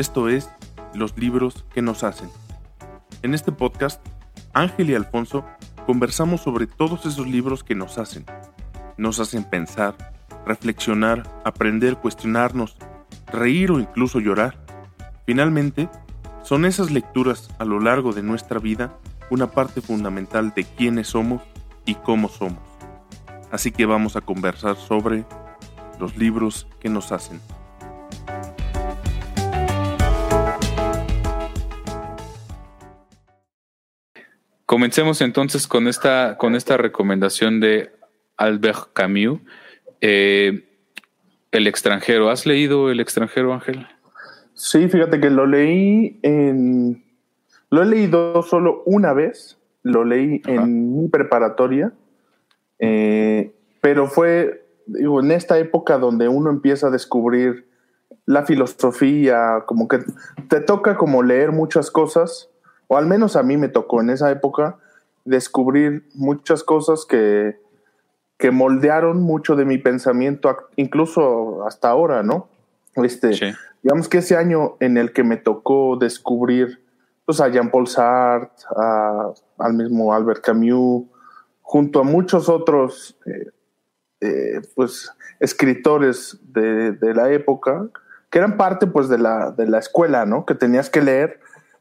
Esto es Los libros que nos hacen. En este podcast, Ángel y Alfonso conversamos sobre todos esos libros que nos hacen. Nos hacen pensar, reflexionar, aprender, cuestionarnos, reír o incluso llorar. Finalmente, son esas lecturas a lo largo de nuestra vida una parte fundamental de quiénes somos y cómo somos. Así que vamos a conversar sobre los libros que nos hacen. Comencemos entonces con esta, con esta recomendación de Albert Camus, eh, El extranjero. ¿Has leído El extranjero, Ángel? Sí, fíjate que lo leí en... Lo he leído solo una vez, lo leí en mi preparatoria, eh, pero fue digo, en esta época donde uno empieza a descubrir la filosofía, como que te toca como leer muchas cosas, o al menos a mí me tocó en esa época descubrir muchas cosas que, que moldearon mucho de mi pensamiento, incluso hasta ahora, ¿no? Este, Digamos que ese año en el que me tocó descubrir pues, a Jean-Paul Sartre, al mismo Albert Camus, junto a muchos otros eh, eh, pues, escritores de, la época, que eran parte pues, de, la, de la escuela, ¿no? que tenías que leer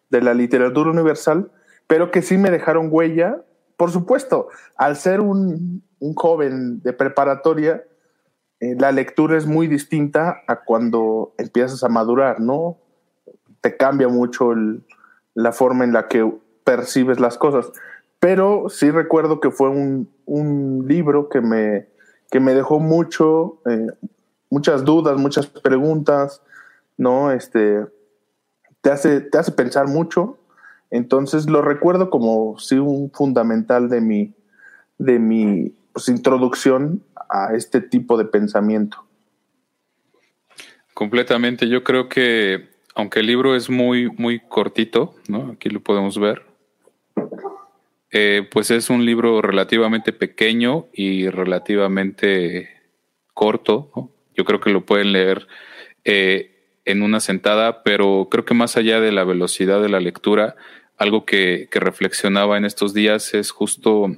de la literatura universal, pero que sí me dejaron huella. Por supuesto, al ser un, un joven de preparatoria, eh, la lectura es muy distinta a cuando empiezas a madurar, ¿no? Te cambia mucho la forma en la que percibes las cosas. Pero sí recuerdo que fue un, libro que me, que me dejó mucho, eh, muchas dudas, muchas preguntas, ¿no? Este, te hace, te hace pensar mucho. Entonces lo recuerdo como sí un fundamental de mi, de mi pues, introducción a este tipo de pensamiento. Completamente. Yo creo que, aunque el libro es muy, muy cortito, ¿no? Aquí lo podemos ver. Eh, pues es un libro relativamente pequeño y relativamente corto. Yo creo que lo pueden leer eh, en una sentada, pero creo que más allá de la velocidad de la lectura, algo que, que reflexionaba en estos días es justo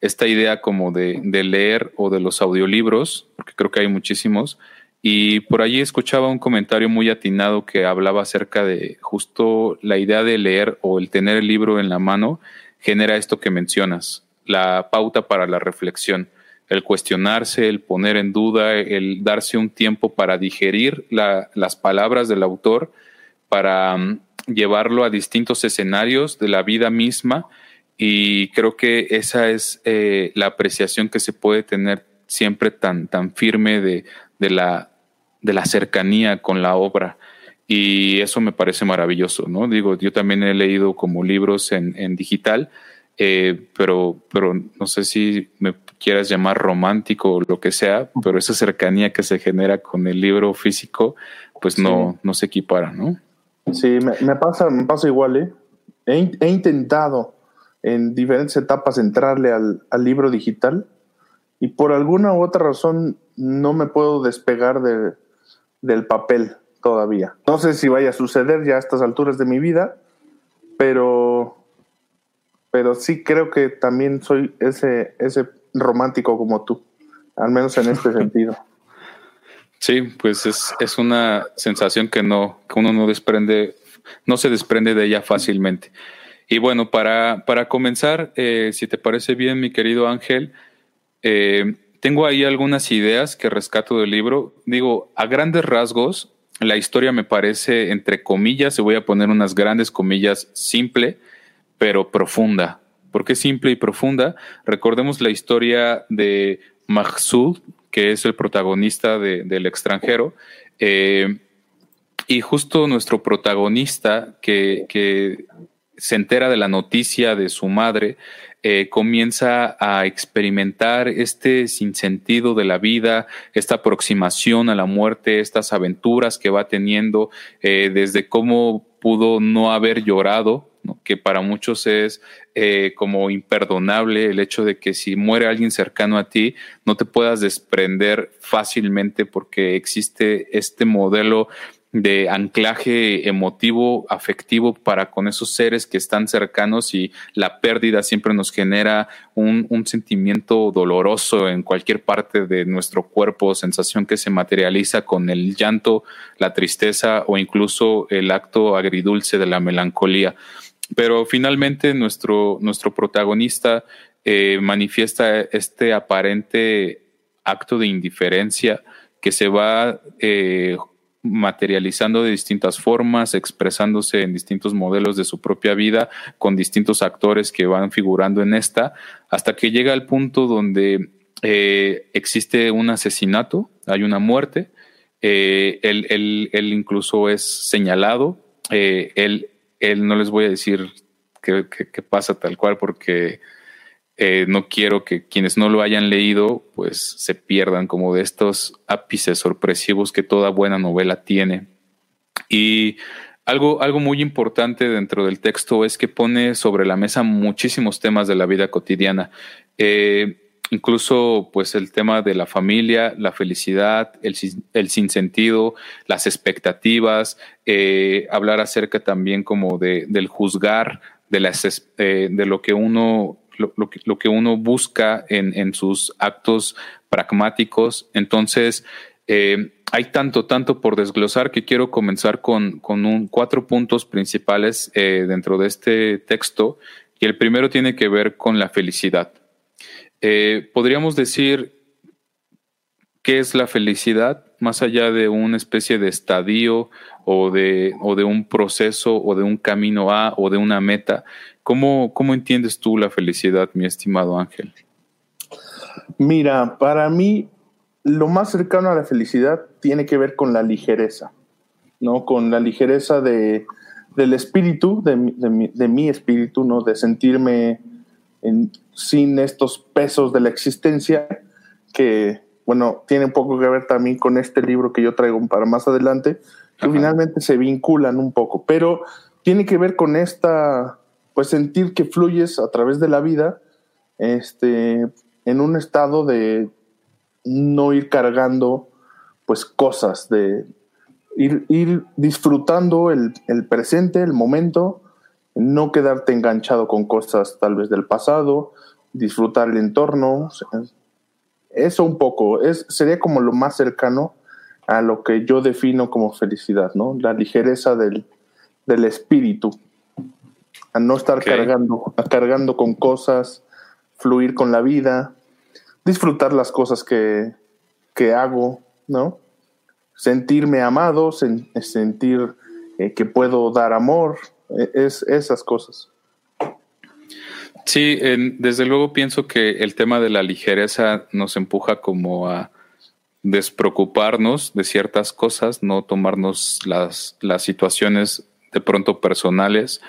esta idea como de, leer o de los audiolibros, porque creo que hay muchísimos, y por allí escuchaba un comentario muy atinado que hablaba acerca de justo la idea de leer o el tener el libro en la mano genera esto que mencionas, la pauta para la reflexión, el cuestionarse, el poner en duda, el darse un tiempo para digerir las palabras del autor, para mm, llevarlo a distintos escenarios de la vida misma y creo que esa es eh, la apreciación que se puede tener siempre tan, tan firme de, de, la, de la cercanía con la obra. Y eso me parece maravilloso, ¿no? Digo, yo también he leído como libros en, en digital, eh, pero, pero no sé si me quieras llamar romántico o lo que sea, pero esa cercanía que se genera con el libro físico, pues no, no se equipara, ¿no? Sí, me, me, pasa, me pasa igual, ¿eh? He, he intentado en diferentes etapas entrarle al, libro digital y por alguna u otra razón no me puedo despegar de, del papel todavía. No sé si vaya a suceder ya a estas alturas de mi vida, pero, pero sí creo que también soy ese, ese romántico como tú, al menos en este sentido. Sí, pues es, es una sensación que no, que uno no desprende, no se desprende de ella fácilmente. Y bueno, para, para comenzar, eh, si te parece bien, mi querido Ángel, eh, tengo ahí algunas ideas que rescato del libro. Digo, a grandes rasgos, la historia me parece, entre comillas, se voy a poner unas grandes comillas, simple, pero profunda. ¿Por qué simple y profunda? Recordemos la historia de Mahsoud, que es el protagonista de, del extranjero. Eh, y justo nuestro protagonista, que, que se entera de la noticia de su madre, eh, comienza a experimentar este sinsentido de la vida, esta aproximación a la muerte, estas aventuras que va teniendo, eh, desde cómo pudo no haber llorado, que para muchos es eh, como imperdonable el hecho de que si muere alguien cercano a ti, no te puedas desprender fácilmente porque existe este modelo de anclaje emotivo, afectivo para con esos seres que están cercanos y la pérdida siempre nos genera un, un, sentimiento doloroso en cualquier parte de nuestro cuerpo, sensación que se materializa con el llanto, la tristeza o incluso el acto agridulce de la melancolía. Pero finalmente nuestro, nuestro protagonista eh, manifiesta este aparente acto de indiferencia que se va eh, materializando de distintas formas, expresándose en distintos modelos de su propia vida, con distintos actores que van figurando en esta, hasta que llega al punto donde eh, existe un asesinato, hay una muerte, eh, él, incluso es señalado, él, él, no les voy a decir qué, pasa tal cual porque eh, no quiero que quienes no lo hayan leído pues se pierdan como de estos ápices sorpresivos que toda buena novela tiene. Y algo, algo muy importante dentro del texto es que pone sobre la mesa muchísimos temas de la vida cotidiana. Eh, incluso pues el tema de la familia, la felicidad, el, el sinsentido, las expectativas, eh, hablar acerca también como de, del juzgar, de, las, de lo que uno lo, que, lo que, uno busca en, en, sus actos pragmáticos. Entonces, eh, hay tanto, tanto por desglosar que quiero comenzar con, con un, cuatro puntos principales eh, dentro de este texto. Y el primero tiene que ver con la felicidad. Eh, podríamos decir qué es la felicidad más allá de una especie de estadio o de, o de un proceso o de un camino A o de una meta. ¿Cómo, ¿Cómo entiendes tú la felicidad, mi estimado Ángel? Mira, para mí lo más cercano a la felicidad tiene que ver con la ligereza, ¿no? Con la ligereza de, del espíritu, de, de, mi espíritu, ¿no? De sentirme sin estos pesos de la existencia que, bueno, tiene un poco que ver también con este libro que yo traigo para más adelante, que finalmente se vinculan un poco, pero tiene que ver con esta pues sentir que fluyes a través de la vida este, en un estado de no ir cargando pues cosas, de ir, ir disfrutando el, el, presente, el momento, no quedarte enganchado con cosas tal vez del pasado, disfrutar el entorno. Eso un poco, es, sería como lo más cercano a lo que yo defino como felicidad, ¿no? La ligereza del, del espíritu a no estar cargando, cargando con cosas, fluir con la vida, disfrutar las cosas que, que hago, ¿no? Sentirme amado, sentir eh, que puedo dar amor, es esas cosas. Sí, desde luego pienso que el tema de la ligereza nos empuja como a despreocuparnos de ciertas cosas, no tomarnos las, las situaciones de pronto personales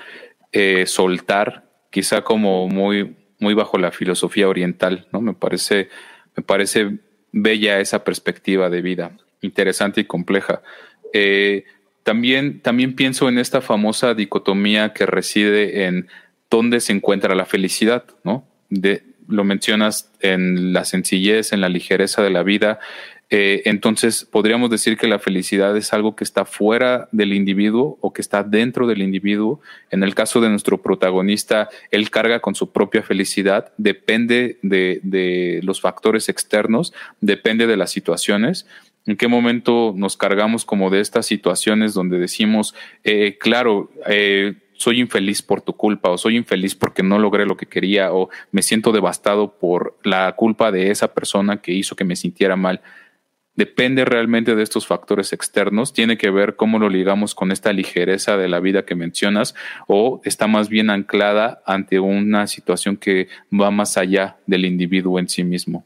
eh, soltar, quizá como muy, muy bajo la filosofía oriental, ¿no? Me parece, me parece bella esa perspectiva de vida, interesante y compleja. Eh, también, pienso en esta famosa dicotomía que reside en dónde se encuentra la felicidad, ¿no? Lo mencionas en la sencillez, en la ligereza de la vida, eh, entonces, podríamos decir que la felicidad es algo que está fuera del individuo o que está dentro del individuo. En el caso de nuestro protagonista, él carga con su propia felicidad, depende de, los factores externos, depende de las situaciones. ¿En qué momento nos cargamos como de estas situaciones donde decimos, eh, claro, eh, soy infeliz por tu culpa o soy infeliz porque no logré lo que quería o me siento devastado por la culpa de esa persona que hizo que me sintiera mal? depende realmente de estos factores externos, tiene que ver cómo lo ligamos con esta ligereza de la vida que mencionas o está más bien anclada ante una situación que va más allá del individuo en sí mismo.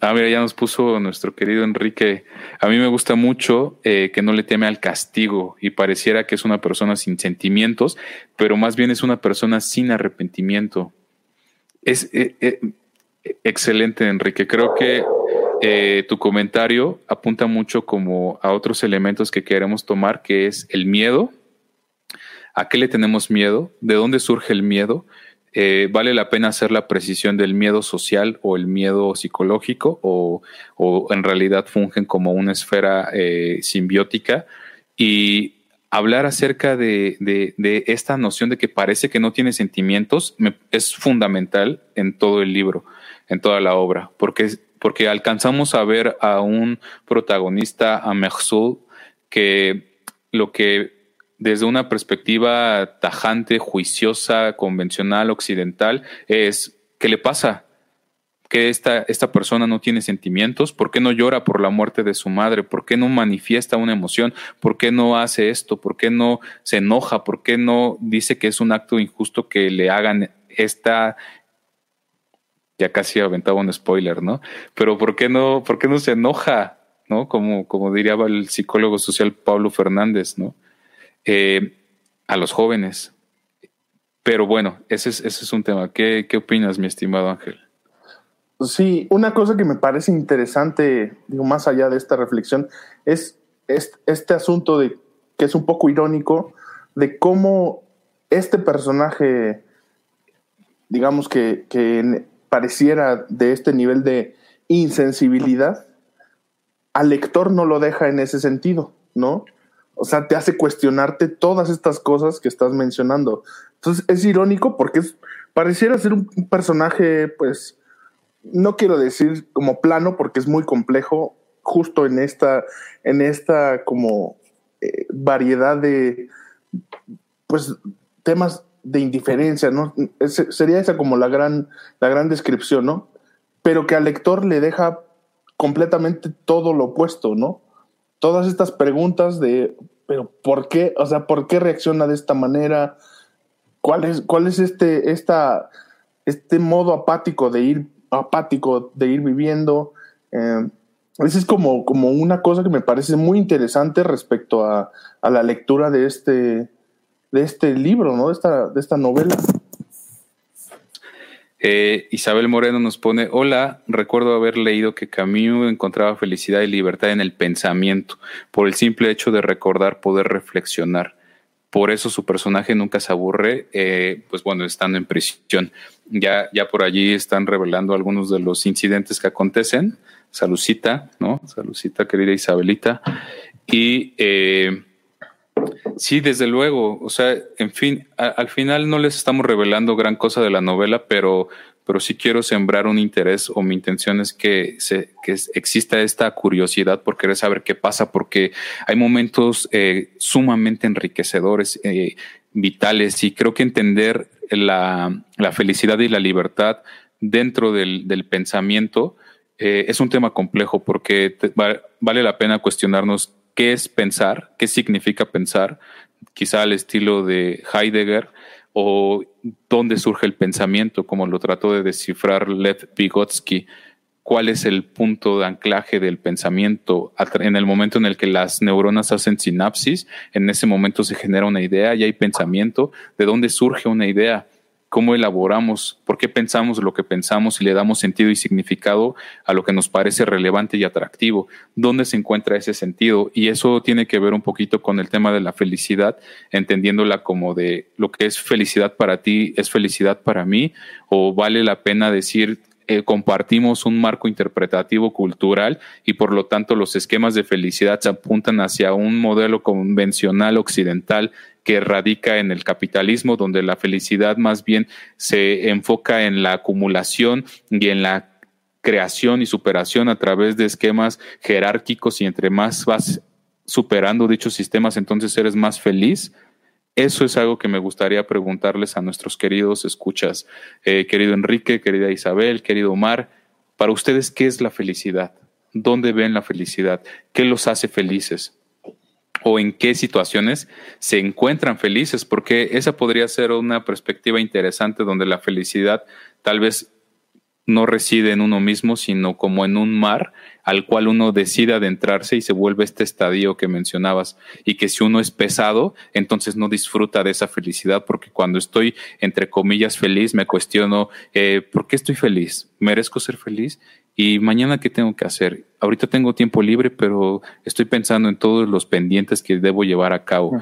Ah, mira, ya nos puso nuestro querido Enrique. A mí me gusta mucho eh, que no le teme al castigo y pareciera que es una persona sin sentimientos, pero más bien es una persona sin arrepentimiento. Es eh, eh, excelente, Enrique. Creo que tu comentario apunta mucho como a otros elementos que queremos tomar, que es el miedo. ¿A qué le tenemos miedo? ¿De dónde surge el miedo? Eh, ¿vale la pena hacer la precisión del miedo social o el miedo psicológico o, en realidad fungen como una esfera eh, simbiótica? Y hablar acerca de, esta noción de que parece que no tiene sentimientos es fundamental en todo el libro, en toda la obra, porque, porque alcanzamos a ver a un protagonista, a Mersul, que lo que desde una perspectiva tajante, juiciosa, convencional, occidental, es ¿qué le pasa? que esta, esta persona no tiene sentimientos? ¿Por qué no llora por la muerte de su madre? ¿Por qué no manifiesta una emoción? ¿Por qué no hace esto? ¿Por qué no se enoja? ¿Por qué no dice que es un acto injusto que le hagan esta... Ya casi aventaba un spoiler, ¿no? Pero ¿por qué no, por qué no se enoja? ¿No? Como, como diría el psicólogo social Pablo Fernández, ¿no? Eh, a los jóvenes. Pero bueno, ese es, ese es un tema. ¿Qué, ¿Qué opinas, mi estimado Ángel? Sí, una cosa que me parece interesante, digo, más allá de esta reflexión, es, este asunto de que es un poco irónico de cómo este personaje, digamos que, que pareciera de este nivel de insensibilidad, al lector no lo deja en ese sentido, ¿no? O sea, te hace cuestionarte todas estas cosas que estás mencionando. Entonces es irónico porque pareciera ser un, personaje, pues, no quiero decir como plano porque es muy complejo, justo en esta, en esta como eh, variedad de, pues, temas de indiferencia, ¿no? sería esa como la gran, la gran descripción, ¿no? Pero que al lector le deja completamente todo lo opuesto, ¿no? Todas estas preguntas de, pero ¿por qué? O sea, ¿por qué reacciona de esta manera? ¿Cuál es, cuál es este, esta, este modo apático de ir, apático de ir viviendo? Eh, esa es como, como una cosa que me parece muy interesante respecto a, a la lectura de este, de este libro, ¿no? De esta, de esta novela. Eh, Isabel Moreno nos pone, hola, recuerdo haber leído que Camus encontraba felicidad y libertad en el pensamiento, por el simple hecho de recordar, poder reflexionar. Por eso su personaje nunca se aburre, eh, pues bueno, estando en prisión. Ya, ya por allí están revelando algunos de los incidentes que acontecen. Salucita, ¿no? Salucita, querida Isabelita. Y eh, Sí, desde luego. O sea, en fin, al final no les estamos revelando gran cosa de la novela, pero, pero sí quiero sembrar un interés o mi intención es que, se, que exista esta curiosidad por querer saber qué pasa, porque hay momentos eh, sumamente enriquecedores, eh, vitales, y creo que entender la, la, felicidad y la libertad dentro del, del pensamiento eh, es un tema complejo porque vale la pena cuestionarnos qué es pensar, qué significa pensar, quizá al estilo de Heidegger, o dónde surge el pensamiento, como lo trató de descifrar Lev Vygotsky, cuál es el punto de anclaje del pensamiento. En el momento en el que las neuronas hacen sinapsis, en ese momento se genera una idea y hay pensamiento. ¿De dónde surge una idea? Cómo elaboramos, por qué pensamos lo que pensamos y le damos sentido y significado a lo que nos parece relevante y atractivo, dónde se encuentra ese sentido. Y eso tiene que ver un poquito con el tema de la felicidad, entendiéndola como de lo que es felicidad para ti es felicidad para mí, o vale la pena decir eh, compartimos un marco interpretativo cultural y por lo tanto los esquemas de felicidad se apuntan hacia un modelo convencional occidental que radica en el capitalismo, donde la felicidad más bien se enfoca en la acumulación y en la creación y superación a través de esquemas jerárquicos y entre más vas superando dichos sistemas, entonces eres más feliz. Eso es algo que me gustaría preguntarles a nuestros queridos escuchas. Eh, querido Enrique, querida Isabel, querido Omar, para ustedes, ¿qué es la felicidad? ¿Dónde ven la felicidad? ¿Qué los hace felices? o en qué situaciones se encuentran felices, porque esa podría ser una perspectiva interesante donde la felicidad tal vez no reside en uno mismo, sino como en un mar al cual uno decide adentrarse y se vuelve este estadio que mencionabas, y que si uno es pesado, entonces no disfruta de esa felicidad, porque cuando estoy, entre comillas, feliz, me cuestiono, eh, ¿por qué estoy feliz? ¿Merezco ser feliz? ¿Y mañana qué tengo que hacer? Ahorita tengo tiempo libre, pero estoy pensando en todos los pendientes que debo llevar a cabo.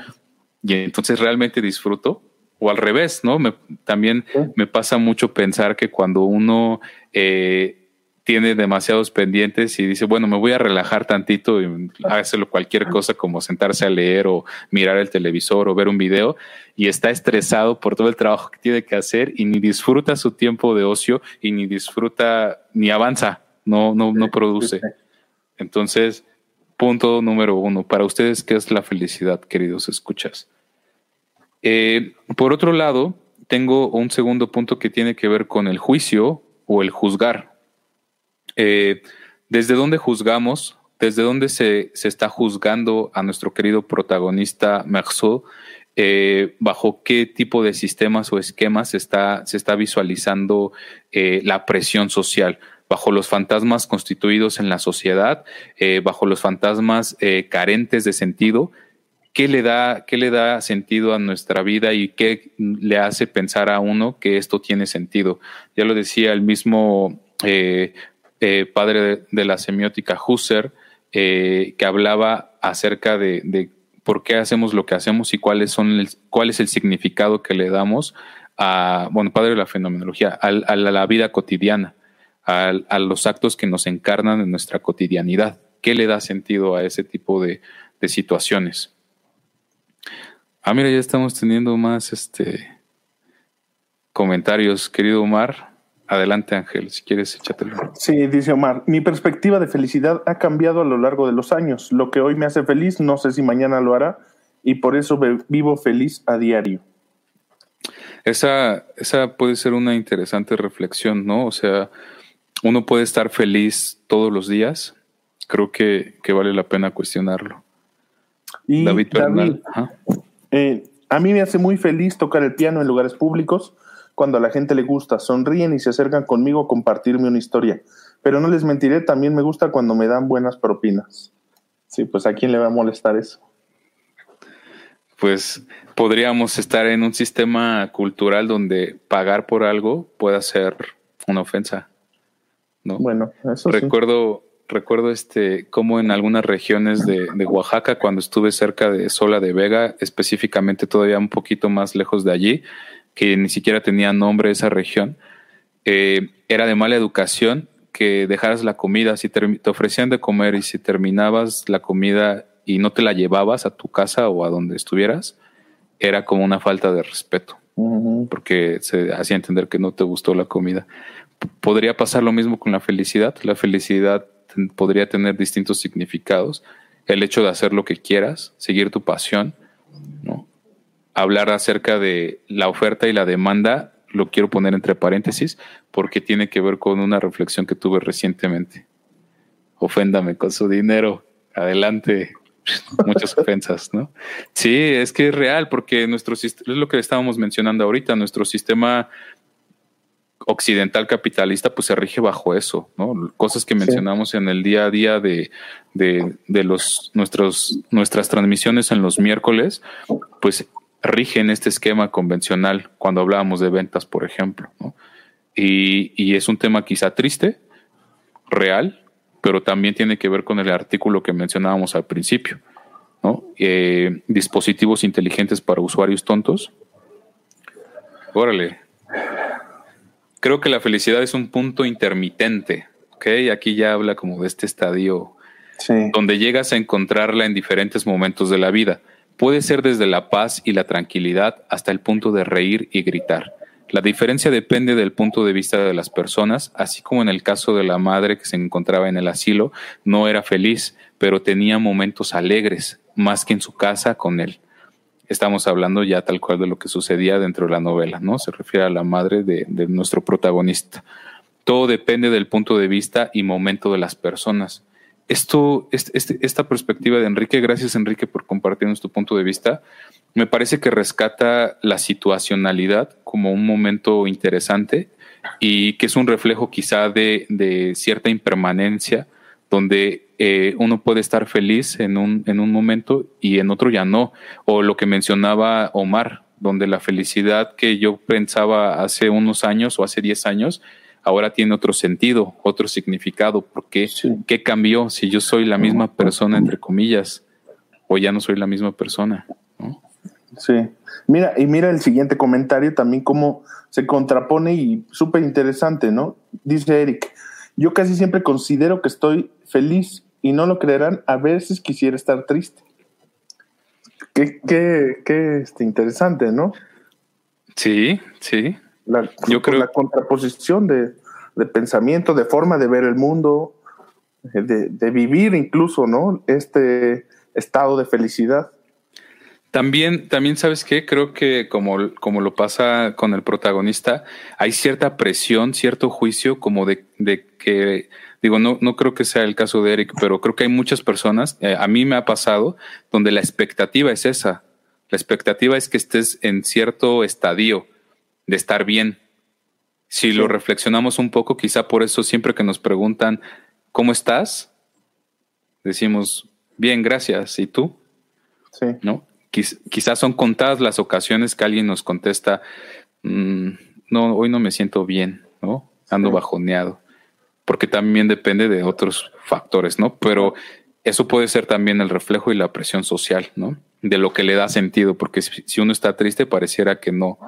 Y entonces realmente disfruto o al revés, ¿no? Me, también me pasa mucho pensar que cuando uno eh, tiene demasiados pendientes y dice, bueno, me voy a relajar tantito y hacerlo cualquier cosa como sentarse a leer o mirar el televisor o ver un video y está estresado por todo el trabajo que tiene que hacer y ni disfruta su tiempo de ocio y ni disfruta ni avanza, no, no, no produce. Entonces, punto número uno, para ustedes, ¿qué es la felicidad, queridos escuchas? Eh, por otro lado, tengo un segundo punto que tiene que ver con el juicio o el juzgar. Eh, ¿Desde dónde juzgamos? ¿Desde dónde se, está juzgando a nuestro querido protagonista Merceau? Eh, ¿Bajo qué tipo de sistemas o esquemas se está, se está visualizando la presión social? bajo los fantasmas constituidos en la sociedad, bajo los fantasmas carentes de sentido, qué le da, qué le da sentido a nuestra vida y qué le hace pensar a uno que esto tiene sentido. Ya lo decía el mismo eh, eh, padre de, la semiótica Husserl, eh, que hablaba acerca de, por qué hacemos lo que hacemos y cuáles son el, cuál es el significado que le damos a, bueno, padre de la fenomenología, a, la vida cotidiana, a, los actos que nos encarnan en nuestra cotidianidad. ¿Qué le da sentido a ese tipo de situaciones? Ah, mira, ya estamos teniendo más este comentarios, querido Omar. Adelante, Ángel, si quieres, échatelo. Sí, dice Omar, mi perspectiva de felicidad ha cambiado a lo largo de los años. Lo que hoy me hace feliz, no sé si mañana lo hará, y por eso vivo feliz a diario. Esa, esa puede ser una interesante reflexión, ¿no? O sea, uno puede estar feliz todos los días. Creo que, vale la pena cuestionarlo. Y David, David eh, a mí me hace muy feliz tocar el piano en lugares públicos cuando a la gente le gusta, sonríen y se acercan conmigo a compartirme una historia. Pero no les mentiré, también me gusta cuando me dan buenas propinas. Sí, pues a quién le va a molestar eso. Pues podríamos estar en un sistema cultural donde pagar por algo pueda ser una ofensa. ¿no? Bueno, eso Recuerdo, recuerdo este cómo en algunas regiones de, Oaxaca, cuando estuve cerca de Sola de Vega, específicamente todavía un poquito más lejos de allí, que ni siquiera tenía nombre esa región, eh, era de mala educación que dejaras la comida, si te, ofrecían de comer y si terminabas la comida y no te la llevabas a tu casa o a donde estuvieras, era como una falta de respeto, porque se hacía entender que no te gustó la comida. Podría pasar lo mismo con la felicidad. La felicidad podría tener distintos significados. El hecho de hacer lo que quieras, seguir tu pasión, ¿no? Hablar acerca de la oferta y la demanda, lo quiero poner entre paréntesis, porque tiene que ver con una reflexión que tuve recientemente. Oféndame con su dinero. Adelante. Muchas ofensas, ¿no? Sí, es que es real, porque nuestro es lo que estábamos mencionando ahorita, nuestro sistema occidental capitalista pues se rige bajo eso, ¿no? Cosas que mencionamos en el día a día de, de, los, nuestros, nuestras transmisiones en los miércoles, pues rigen este esquema convencional cuando hablábamos de ventas, por ejemplo, ¿no? Y, y es un tema quizá triste, real, pero también tiene que ver con el artículo que mencionábamos al principio, ¿no? Eh, dispositivos inteligentes para usuarios tontos. Órale, creo que la felicidad es un punto intermitente, ¿ok? Aquí ya habla como de este estadio donde llegas a encontrarla en diferentes momentos de la vida. Puede ser desde la paz y la tranquilidad hasta el punto de reír y gritar. La diferencia depende del punto de vista de las personas, así como en el caso de la madre que se encontraba en el asilo, no era feliz, pero tenía momentos alegres, más que en su casa con él estamos hablando ya tal cual de lo que sucedía dentro de la novela, ¿no? Se refiere a la madre de, nuestro protagonista. Todo depende del punto de vista y momento de las personas. Esto, este, esta perspectiva de Enrique, gracias Enrique por compartirnos tu punto de vista, me parece que rescata la situacionalidad como un momento interesante y que es un reflejo quizá de, de cierta impermanencia donde eh, uno puede estar feliz en un, en un momento y en otro ya no. O lo que mencionaba Omar, donde la felicidad que yo pensaba hace unos años o hace 10 años, ahora tiene otro sentido, otro significado. porque ¿Qué cambió si yo soy la misma persona, entre comillas, o ya no soy la misma persona? Sí. Mira, y mira el siguiente comentario también cómo se contrapone y súper interesante, ¿no? Dice Eric, yo casi siempre considero que estoy feliz y no lo creerán, a veces quisiera estar triste. Qué, qué, qué este, interesante, ¿no? Sí, sí. La, yo creo la contraposición de, de, pensamiento, de forma de ver el mundo, de, de vivir incluso, ¿no? Este estado de felicidad. También, también sabes qué, creo que como, como lo pasa con el protagonista, hay cierta presión, cierto juicio como de, de que, digo, no, no creo que sea el caso de Eric, pero creo que hay muchas personas, eh, a mí me ha pasado, donde la expectativa es esa. La expectativa es que estés en cierto estadio de estar bien. Si lo reflexionamos un poco, quizá por eso siempre que nos preguntan, ¿cómo estás? Decimos, bien, gracias. ¿Y tú? Sí. ¿No? quizás son contadas las ocasiones que alguien nos contesta, mm, no, hoy no me siento bien, ¿no? Ando bajoneado, porque también depende de otros factores, ¿no? Pero eso puede ser también el reflejo y la presión social, ¿no? De lo que le da sentido, porque si uno está triste pareciera que no,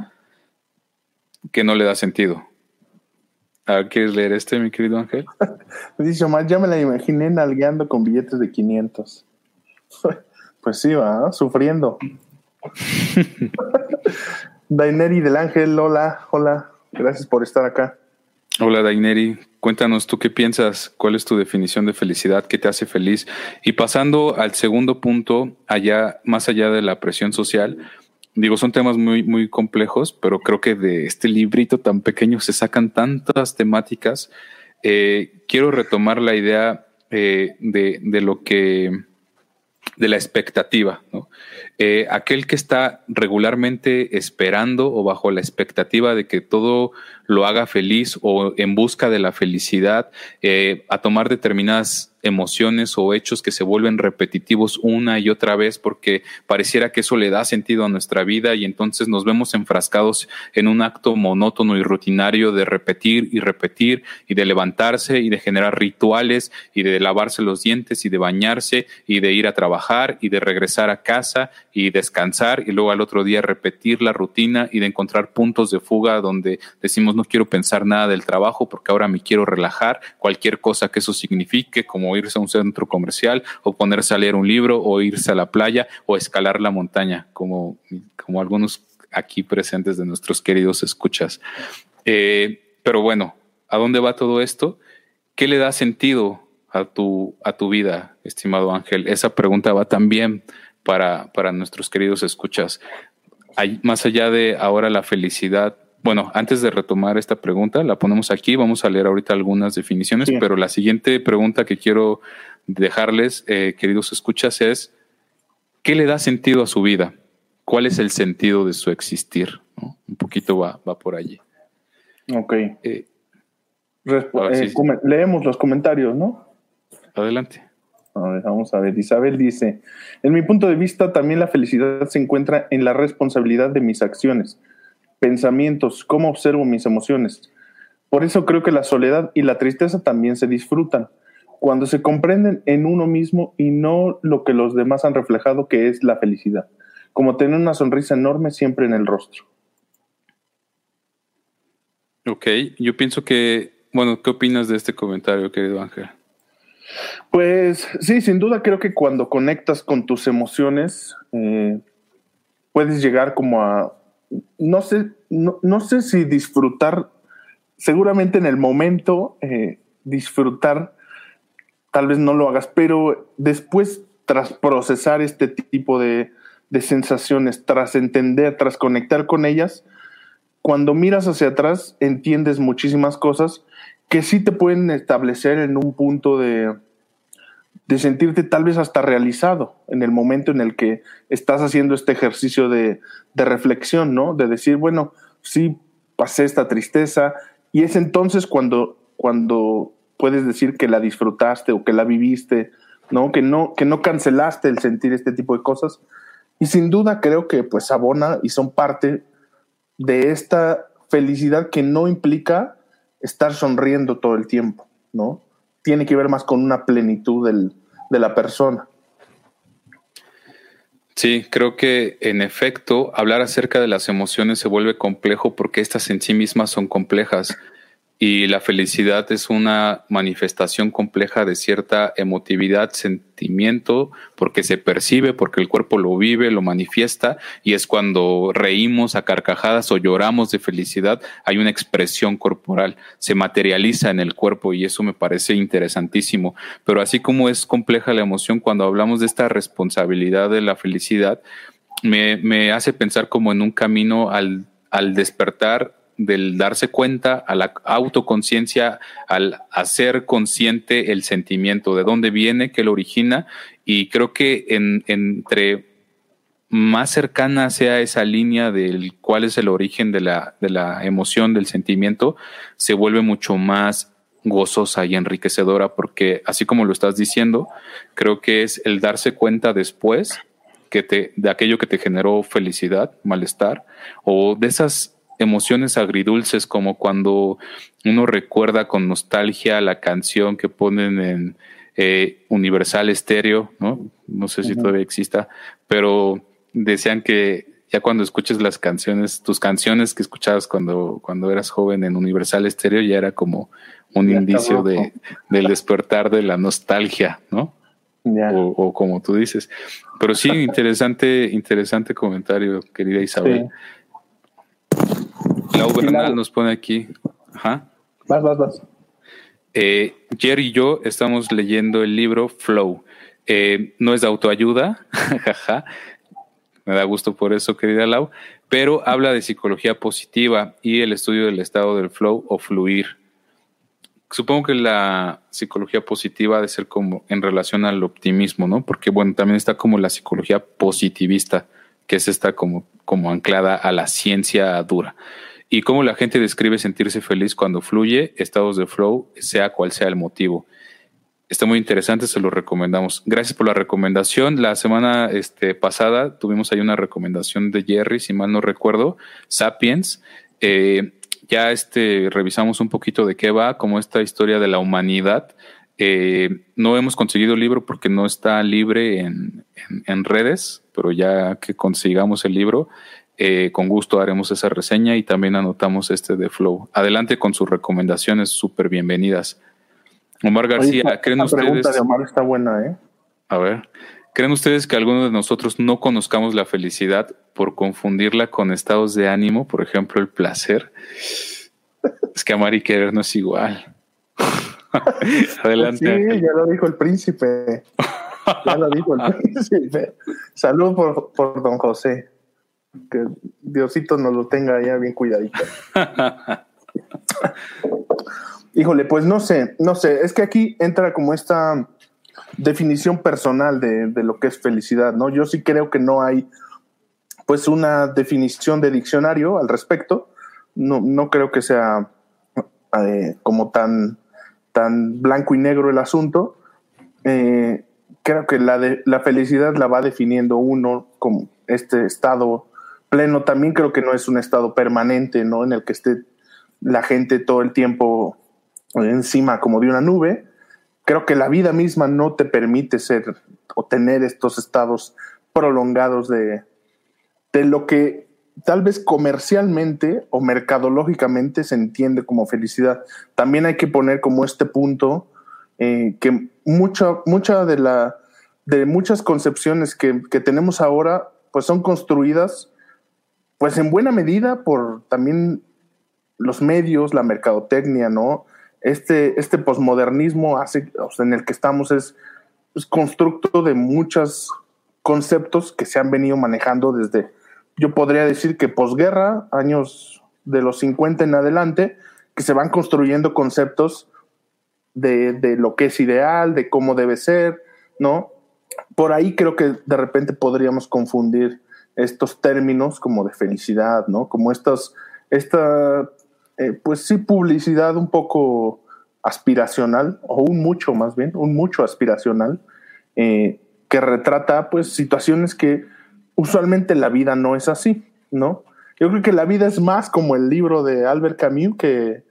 que no le da sentido. ¿Quieres leer este, mi querido Ángel? Dice Omar, ya me la imaginé nalgueando con billetes de 500. Pues sí, va, sufriendo. Daineri del Ángel, hola, hola, gracias por estar acá. Hola Daineri, cuéntanos tú qué piensas, cuál es tu definición de felicidad, qué te hace feliz. Y pasando al segundo punto, allá, más allá de la presión social, digo, son temas muy, muy complejos, pero creo que de este librito tan pequeño se sacan tantas temáticas. Eh, quiero retomar la idea eh, de, de lo que de la expectativa. ¿no? Eh, aquel que está regularmente esperando o bajo la expectativa de que todo lo haga feliz o en busca de la felicidad, eh, a tomar determinadas emociones o hechos que se vuelven repetitivos una y otra vez porque pareciera que eso le da sentido a nuestra vida y entonces nos vemos enfrascados en un acto monótono y rutinario de repetir y repetir y de levantarse y de generar rituales y de lavarse los dientes y de bañarse y de ir a trabajar y de regresar a casa y descansar y luego al otro día repetir la rutina y de encontrar puntos de fuga donde decimos no quiero pensar nada del trabajo porque ahora me quiero relajar, cualquier cosa que eso signifique como irse a un centro comercial o ponerse a leer un libro o irse a la playa o escalar la montaña, como, como algunos aquí presentes de nuestros queridos escuchas. Eh, pero bueno, ¿a dónde va todo esto? ¿Qué le da sentido a tu, a tu vida, estimado Ángel? Esa pregunta va también para, para nuestros queridos escuchas. Más allá de ahora la felicidad, bueno, antes de retomar esta pregunta, la ponemos aquí, vamos a leer ahorita algunas definiciones, pero la siguiente pregunta que quiero dejarles, eh, queridos escuchas, es, ¿qué le da sentido a su vida? ¿Cuál es el sentido de su existir? Un poquito va, va por allí. Ok. Eh, eh, leemos los comentarios, ¿no? Adelante. vamos a ver. Isabel dice, en mi punto de vista, también la felicidad se encuentra en la responsabilidad de mis acciones pensamientos, cómo observo mis emociones. Por eso creo que la soledad y la tristeza también se disfrutan, cuando se comprenden en uno mismo y no lo que los demás han reflejado que es la felicidad, como tener una sonrisa enorme siempre en el rostro. Ok, yo pienso que, bueno, ¿qué opinas de este comentario, querido Ángel? Pues sí, sin duda creo que cuando conectas con tus emociones, eh, puedes llegar como a no sé, no, sé si disfrutar, seguramente en el momento eh, disfrutar, tal vez no lo hagas, pero después tras procesar este tipo de, de sensaciones, tras entender, tras conectar con ellas, cuando miras hacia atrás entiendes muchísimas cosas que sí te pueden establecer en un punto de, de sentirte tal vez hasta realizado en el momento en el que estás haciendo este ejercicio de, reflexión, ¿no? De decir, bueno, sí, pasé esta tristeza y es entonces cuando, cuando puedes decir que la disfrutaste o que la viviste, ¿no? Que no, que no cancelaste el sentir este tipo de cosas. Y sin duda creo que pues abona y son parte de esta felicidad que no implica estar sonriendo todo el tiempo, ¿no? Tiene que ver más con una plenitud del, de la persona. Sí, creo que en efecto hablar acerca de las emociones se vuelve complejo porque estas en sí mismas son complejas y la felicidad es una manifestación compleja de cierta emotividad, sentimiento, porque se percibe, porque el cuerpo lo vive, lo manifiesta, y es cuando reímos a carcajadas o lloramos de felicidad, hay una expresión corporal, se materializa en el cuerpo y eso me parece interesantísimo. Pero así como es compleja la emoción, cuando hablamos de esta responsabilidad de la felicidad, me, me hace pensar como en un camino al, al despertar del darse cuenta, a la autoconciencia, al hacer consciente el sentimiento, de dónde viene, qué lo origina, y creo que en, entre más cercana sea esa línea del cuál es el origen de la, de la emoción, del sentimiento, se vuelve mucho más gozosa y enriquecedora, porque así como lo estás diciendo, creo que es el darse cuenta después que de aquello que te generó felicidad, malestar, o de esas emociones agridulces como cuando uno recuerda con nostalgia la canción que ponen en eh, Universal Stereo, ¿no? No sé si todavía exista, pero decían que ya cuando escuches las canciones, tus canciones que escuchabas cuando, cuando eras joven en Universal Stereo ya era como un indicio de, del despertar de la nostalgia, ¿no? O, como tú dices. Pero sí, interesante, interesante comentario, querida Isabel. Lau Bernal nos pone aquí. Ajá. Vas, vas, vas. Eh, Jerry y yo estamos leyendo el libro Flow. Eh, no es de autoayuda, jaja. Me da gusto por eso, querida Lau, pero habla de psicología positiva y el estudio del estado del flow o fluir. Supongo que la psicología positiva debe ser como en relación al optimismo, ¿no? Porque, bueno, también está como la psicología positivista, que es esta como, como anclada a la ciencia dura y cómo la gente describe sentirse feliz cuando fluye, estados de flow, sea cual sea el motivo. Está muy interesante, se lo recomendamos. Gracias por la recomendación. La semana este, pasada tuvimos ahí una recomendación de Jerry, si mal no recuerdo, Sapiens. Eh, ya este, revisamos un poquito de qué va, como esta historia de la humanidad. Eh, no hemos conseguido el libro porque no está libre en, en redes, pero ya que consigamos el libro, eh, con gusto haremos esa reseña y también anotamos este de Flow. Adelante con sus recomendaciones, súper bienvenidas. Omar García, ¿creen ustedes? de Omar está buena, ¿eh? A ver, ¿creen ustedes que alguno de nosotros no conozcamos la felicidad por confundirla con estados de ánimo, por ejemplo, el placer? es que amar y querer no es igual. Adelante. Sí, ya lo dijo el príncipe. Ya lo dijo el príncipe. Salud por, por don José que Diosito nos lo tenga ya bien cuidadito. Híjole, pues no sé, no sé, es que aquí entra como esta definición personal de, lo que es felicidad, ¿no? Yo sí creo que no hay pues una definición de diccionario al respecto, no, no creo que sea eh, como tan, tan blanco y negro el asunto. Eh, creo que la, de, la felicidad la va definiendo uno como este estado pleno también creo que no es un estado permanente, ¿no? En el que esté la gente todo el tiempo encima como de una nube. Creo que la vida misma no te permite ser o tener estos estados prolongados de, de lo que tal vez comercialmente o mercadológicamente se entiende como felicidad. También hay que poner como este punto eh, que mucha, mucha de la de muchas concepciones que, que tenemos ahora pues son construidas pues en buena medida por también los medios, la mercadotecnia, ¿no? Este, este posmodernismo hace, en el que estamos es, constructo de muchos conceptos que se han venido manejando desde, yo podría decir que posguerra, años de los 50 en adelante, que se van construyendo conceptos de, de lo que es ideal, de cómo debe ser, ¿no? Por ahí creo que de repente podríamos confundir estos términos como de felicidad, ¿no? Como estos, esta, eh, pues sí, publicidad un poco aspiracional, o un mucho más bien, un mucho aspiracional, eh, que retrata pues situaciones que usualmente la vida no es así, ¿no? Yo creo que la vida es más como el libro de Albert Camus que,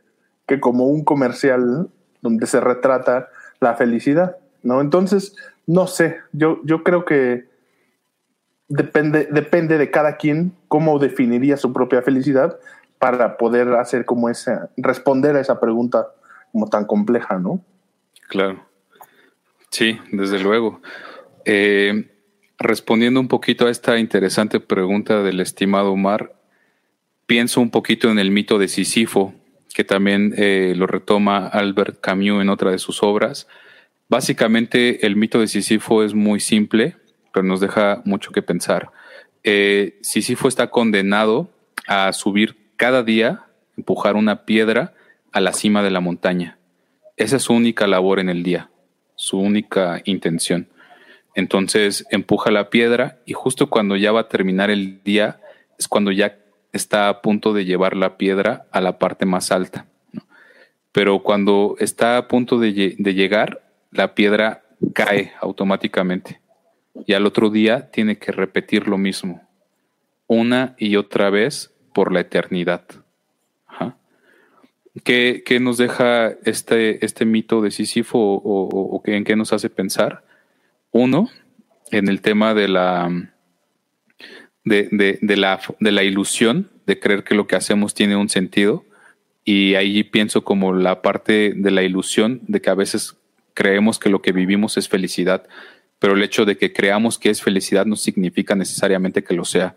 que como un comercial donde se retrata la felicidad, ¿no? Entonces, no sé, yo, yo creo que depende, depende de cada quien cómo definiría su propia felicidad para poder hacer como esa, responder a esa pregunta como tan compleja, ¿no? Claro. Sí, desde luego. Eh, respondiendo un poquito a esta interesante pregunta del estimado Omar, pienso un poquito en el mito de Sísifo, que también eh, lo retoma Albert Camus en otra de sus obras. Básicamente el mito de Sísifo es muy simple, pero nos deja mucho que pensar. Eh, Sísifo está condenado a subir cada día, empujar una piedra a la cima de la montaña. Esa es su única labor en el día, su única intención. Entonces empuja la piedra y justo cuando ya va a terminar el día es cuando ya está a punto de llevar la piedra a la parte más alta. Pero cuando está a punto de, llegar, la piedra cae automáticamente. Y al otro día tiene que repetir lo mismo, una y otra vez por la eternidad. ¿Qué, nos deja este, este mito de Sísifo o, en qué nos hace pensar? Uno, en el tema de la de, la, de la ilusión, de creer que lo que hacemos tiene un sentido. Y ahí pienso como la parte de la ilusión de que a veces creemos que lo que vivimos es felicidad, pero el hecho de que creamos que es felicidad no significa necesariamente que lo sea.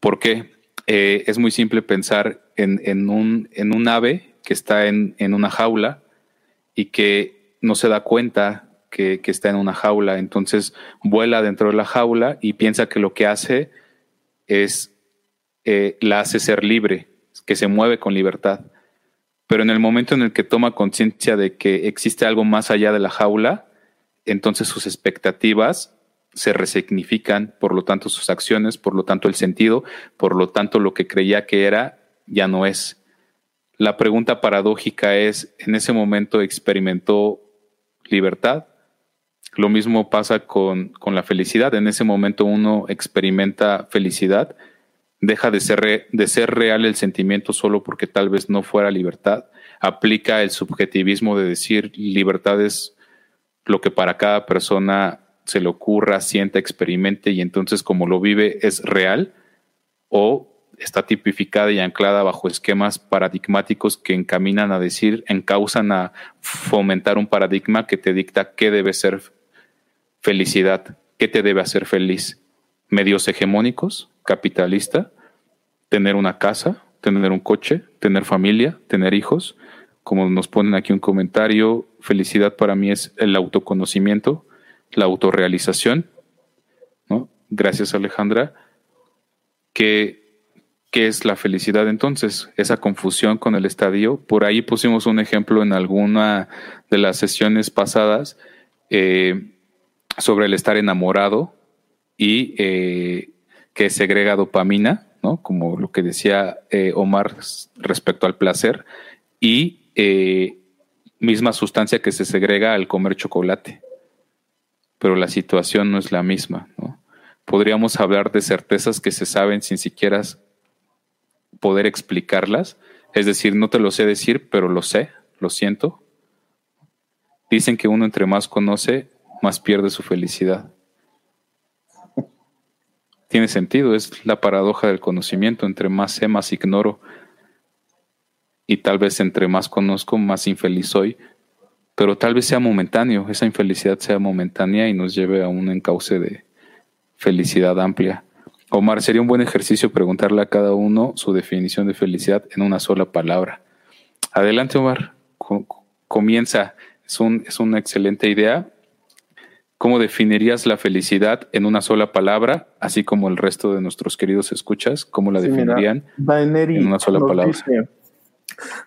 ¿Por qué? Eh, es muy simple pensar en, un, en un ave que está en, en, una jaula y que no se da cuenta que, que, está en una jaula, entonces vuela dentro de la jaula y piensa que lo que hace es, eh, la hace ser libre, que se mueve con libertad. Pero en el momento en el que toma conciencia de que existe algo más allá de la jaula, entonces sus expectativas se resignifican, por lo tanto sus acciones, por lo tanto el sentido, por lo tanto lo que creía que era ya no es. La pregunta paradójica es, ¿en ese momento experimentó libertad? Lo mismo pasa con, con la felicidad. En ese momento uno experimenta felicidad, deja de ser, de ser real el sentimiento solo porque tal vez no fuera libertad. Aplica el subjetivismo de decir libertad es lo que para cada persona se le ocurra, sienta, experimente y entonces como lo vive es real o está tipificada y anclada bajo esquemas paradigmáticos que encaminan a decir, encausan a fomentar un paradigma que te dicta qué debe ser Felicidad. ¿Qué te debe hacer feliz? Medios hegemónicos, capitalista, tener una casa, tener un coche, tener familia, tener hijos. Como nos ponen aquí un comentario, felicidad para mí es el autoconocimiento, la autorrealización. ¿no? Gracias Alejandra. ¿Qué, ¿Qué es la felicidad entonces? Esa confusión con el estadio. Por ahí pusimos un ejemplo en alguna de las sesiones pasadas. Eh, sobre el estar enamorado y eh, que segrega dopamina, ¿no? Como lo que decía eh, Omar respecto al placer, y misma sustancia que se segrega al comer chocolate. Pero la situación no es la misma. Podríamos hablar de certezas que se saben sin siquiera poder explicarlas. Es decir, no te lo sé decir, pero lo sé, lo siento. Dicen que uno entre más conoce, más pierde su felicidad. Tiene sentido, es la paradoja del conocimiento. Entre más sé, más ignoro. Y tal vez entre más conozco, más infeliz soy. Pero tal vez sea momentáneo, esa infelicidad sea momentánea y nos lleve a un encauce de felicidad amplia. Omar, sería un buen ejercicio preguntarle a cada uno su definición de felicidad en una sola palabra. Adelante, Omar. Comienza. Es, un, es una excelente idea ¿Cómo definirías la felicidad en una sola palabra, así como el resto de nuestros queridos escuchas? ¿Cómo la definirían en una sola palabra?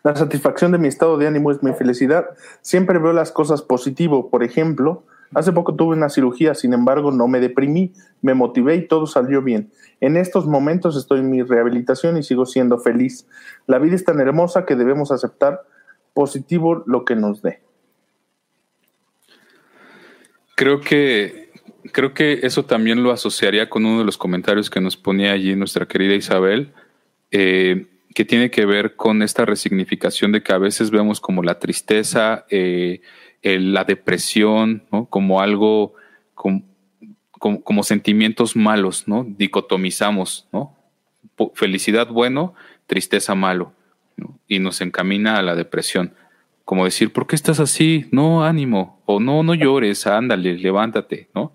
La satisfacción de mi estado de ánimo es mi felicidad. Siempre veo las cosas positivo. Por ejemplo, hace poco tuve una cirugía, sin embargo, no me deprimí, me motivé y todo salió bien. En estos momentos estoy en mi rehabilitación y sigo siendo feliz. La vida es tan hermosa que debemos aceptar positivo lo que nos dé. Creo que, creo que eso también lo asociaría con uno de los comentarios que nos ponía allí nuestra querida Isabel, eh, que tiene que ver con esta resignificación de que a veces vemos como la tristeza, eh, la depresión, como algo, como, como, sentimientos malos, ¿no? Dicotomizamos, ¿no? Felicidad bueno, tristeza malo, y nos encamina a la depresión. Como decir, ¿por qué estás así? No, ánimo, o no, no llores, ándale, levántate, ¿no?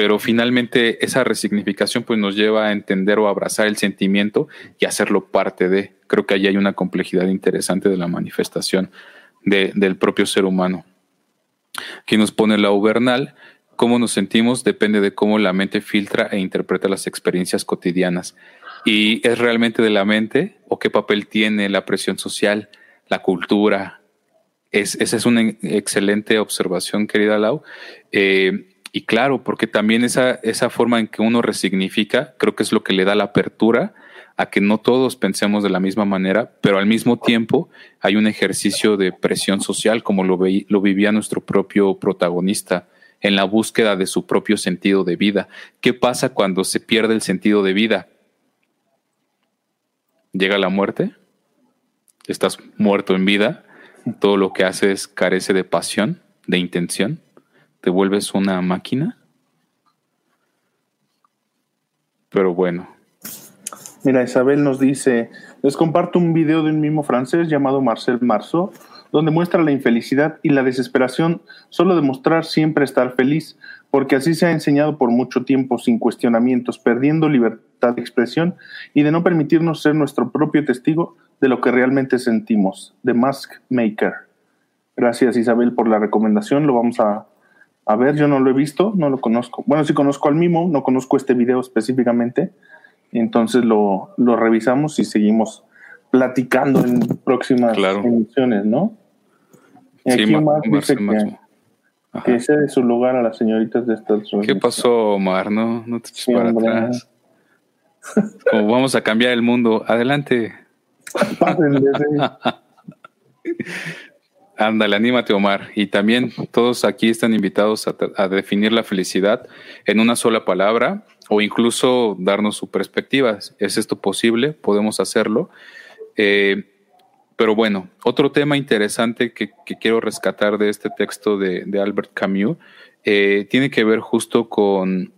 Pero finalmente esa resignificación pues nos lleva a entender o abrazar el sentimiento y hacerlo parte de. Creo que ahí hay una complejidad interesante de la manifestación del propio ser humano. Aquí nos pone la ubernal, cómo nos sentimos depende de cómo la mente filtra e interpreta las experiencias cotidianas. ¿Y es realmente de la mente o qué papel tiene la presión social, la cultura? Es, esa es una excelente observación, querida Lau. Eh, y claro, porque también esa, esa forma en que uno resignifica, creo que es lo que le da la apertura a que no todos pensemos de la misma manera, pero al mismo tiempo hay un ejercicio de presión social como lo, lo vivía nuestro propio protagonista en la búsqueda de su propio sentido de vida. ¿Qué pasa cuando se pierde el sentido de vida? Llega la muerte, estás muerto en vida, todo lo que haces carece de pasión, de intención, te vuelves una máquina. Pero bueno, Mira, Isabel nos dice, les comparto un video de un mismo francés llamado Marcel Marceau, donde muestra la infelicidad y la desesperación solo de mostrar siempre estar feliz, porque así se ha enseñado por mucho tiempo sin cuestionamientos, perdiendo libertad de expresión y de no permitirnos ser nuestro propio testigo de lo que realmente sentimos. The Mask Maker. Gracias Isabel por la recomendación, lo vamos a, a ver, yo no lo he visto, no lo conozco. Bueno, sí conozco al Mimo, no conozco este video específicamente, entonces lo, lo revisamos y seguimos platicando en próximas emisiones, ¿no? Sí, Aquí Omar dice que, que cede su lugar a las señoritas de Estados Unidos. ¿Qué pasó, Omar? No, no te eches para atrás. Como vamos a cambiar el mundo. Adelante. Ándale, anímate, Omar. Y también todos aquí están invitados a, definir la felicidad en una sola palabra o incluso darnos su perspectiva. ¿Es esto posible? ¿Podemos hacerlo? Eh, pero bueno, otro tema interesante que, quiero rescatar de este texto de, Albert Camus eh, tiene que ver justo con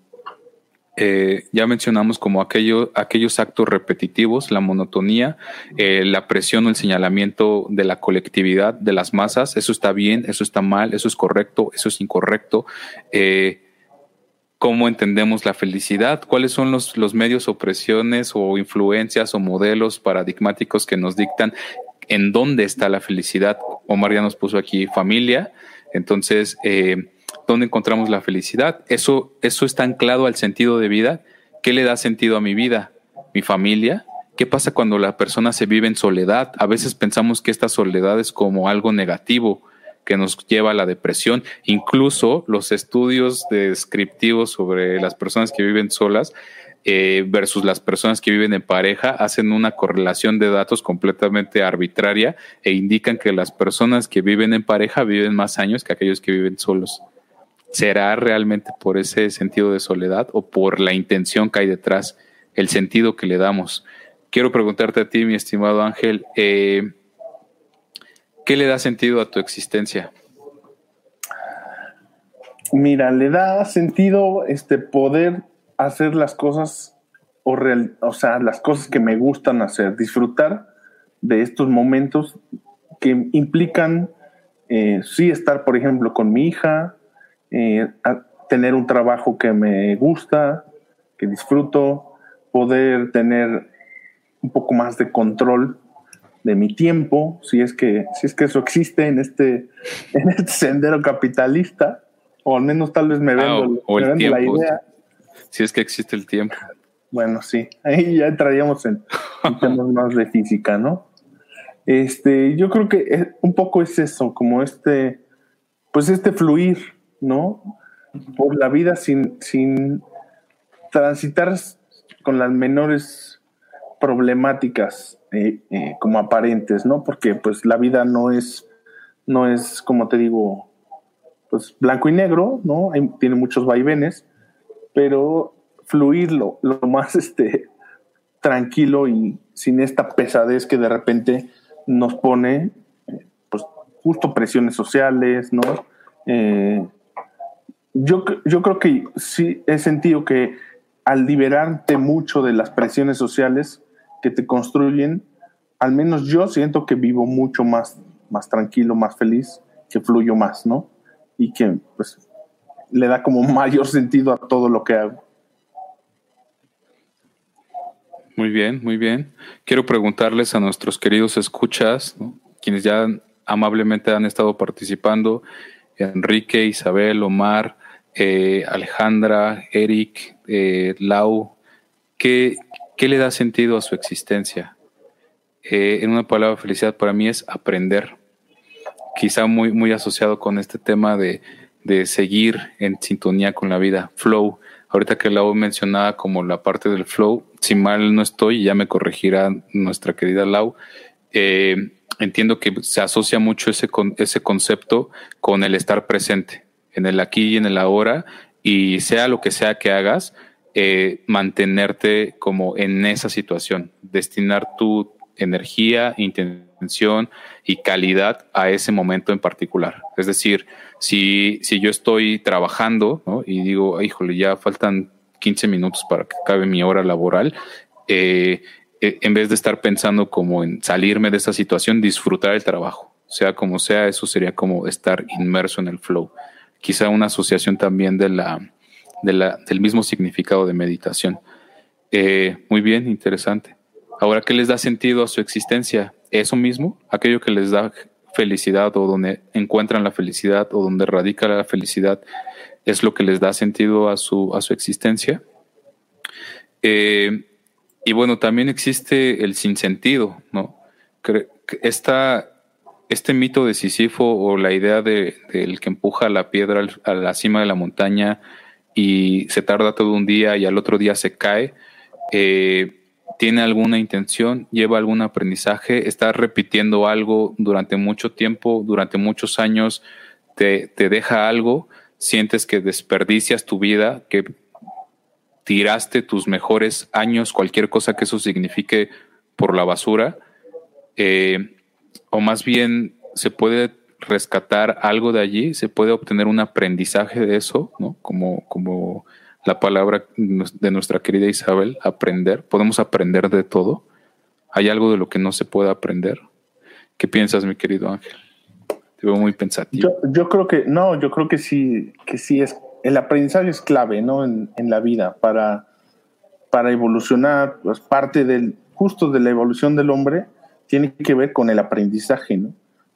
eh, ya mencionamos como aquello, aquellos actos repetitivos, la monotonía, eh, la presión o el señalamiento de la colectividad, de las masas, eso está bien, eso está mal, eso es correcto, eso es incorrecto. Eh, ¿Cómo entendemos la felicidad? ¿Cuáles son los, los medios o presiones o influencias o modelos paradigmáticos que nos dictan en dónde está la felicidad? Omar ya nos puso aquí familia, entonces... ¿Dónde encontramos la felicidad? Eso, eso está anclado al sentido de vida. ¿Qué le da sentido a mi vida? ¿Mi familia? ¿Qué pasa cuando la persona se vive en soledad? A veces pensamos que esta soledad es como algo negativo que nos lleva a la depresión. Incluso los estudios descriptivos sobre las personas que viven solas eh, versus las personas que viven en pareja hacen una correlación de datos completamente arbitraria e indican que las personas que viven en pareja viven más años que aquellos que viven solos. ¿Será realmente por ese sentido de soledad o por la intención que hay detrás, el sentido que le damos? Quiero preguntarte a ti, mi estimado Ángel, eh, ¿qué le da sentido a tu existencia? Mira, le da sentido este poder hacer las cosas o, o sea, las cosas que me gustan hacer, disfrutar de estos momentos que implican eh, sí estar, por ejemplo, con mi hija, eh, tener un trabajo que me gusta, que disfruto, poder tener un poco más de control de mi tiempo, si es que, si es que eso existe en este, en este sendero capitalista, o al menos tal vez me ah, vendo, la idea. Si es que existe el tiempo. Bueno, sí, ahí ya entraríamos en, temas más de física, ¿no? Este, yo creo que un poco es eso, como este, pues este fluir, ¿no? Por la vida sin, sin transitar con las menores problemáticas eh, eh, como aparentes, ¿no? Porque pues la vida no es, no es, como te digo, pues blanco y negro, ¿no? tiene muchos vaivenes, pero fluirlo lo más este, tranquilo y sin esta pesadez que de repente nos pone, eh, pues justo presiones sociales, ¿no? Yo, yo creo que sí he sentido que al liberarte mucho de las presiones sociales que te construyen, al menos yo siento que vivo mucho más, más tranquilo, más feliz, que fluyo más, ¿no? Y que pues le da como mayor sentido a todo lo que hago. Muy bien, muy bien. Quiero preguntarles a nuestros queridos escuchas, quienes ya amablemente han estado participando, Enrique, Isabel, Omar, eh, Alejandra, Eric, eh, Lau, ¿qué, ¿qué, le da sentido a su existencia? Eh, en una palabra, felicidad para mí es aprender. Quizá muy, muy asociado con este tema de, de seguir en sintonía con la vida, flow. Ahorita que Lau mencionaba como la parte del flow, si mal no estoy, ya me corregirá nuestra querida Lau. entiendo que se asocia mucho ese, ese concepto con el estar presente en el aquí y en el ahora, y sea lo que sea que hagas, eh, mantenerte como en esa situación, destinar tu energía, intención y calidad a ese momento en particular. Es decir, si, si yo estoy trabajando y digo, híjole, ya faltan 15 minutos para que acabe mi hora laboral, eh, eh, en vez de estar pensando como en salirme de esa situación, disfrutar el trabajo. Sea como sea, eso sería como estar inmerso en el flow quizá una asociación también de la, del mismo significado de meditación. Eh, muy bien, interesante. Ahora, ¿qué les da sentido a su existencia? ¿Eso mismo? ¿Aquello que les da felicidad o donde encuentran la felicidad o donde radica la felicidad es lo que les da sentido a su, a su existencia? Eh, y bueno, también existe el sinsentido, ¿no? Esta, este mito de Sísifo o la idea del de, que empuja la piedra a la cima de la montaña y se tarda todo un día y al otro día se cae, eh, tiene alguna intención, lleva algún aprendizaje, está repitiendo algo durante mucho tiempo, durante muchos años, te, te deja algo, sientes que desperdicias tu vida, que tiraste tus mejores años, cualquier cosa que eso signifique por la basura. Eh, o más bien se puede rescatar algo de allí, se puede obtener un aprendizaje de eso, ¿no? Como, como la palabra de nuestra querida Isabel, aprender. Podemos aprender de todo. ¿Hay algo de lo que no se puede aprender? ¿Qué piensas, mi querido Ángel? Te veo muy pensativo. Yo, creo que, no, yo creo que sí, que sí es, el aprendizaje es clave, ¿no? En, la vida para, para evolucionar, pues parte del, justo de la evolución del hombre, tiene que ver con el aprendizaje, ¿no?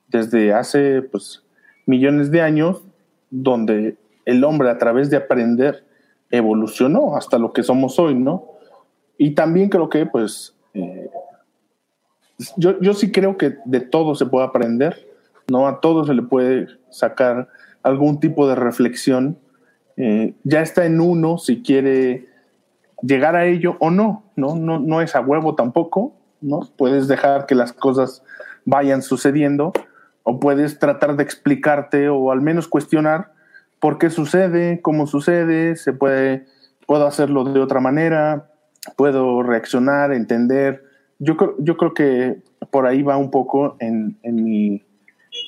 Desde hace pues, millones de años, donde el hombre a través de aprender evolucionó hasta lo que somos hoy, ¿no? Y también creo que, pues, eh, yo, yo sí creo que de todo se puede aprender, ¿no? A todo se le puede sacar algún tipo de reflexión. Eh, ya está en uno si quiere llegar a ello o no, ¿no? No, no es a huevo tampoco, ¿no? Puedes dejar que las cosas vayan sucediendo o puedes tratar de explicarte o al menos cuestionar por qué sucede, cómo sucede, se puede, puedo hacerlo de otra manera, puedo reaccionar, entender. Yo, yo creo que por ahí va un poco en, en, mi,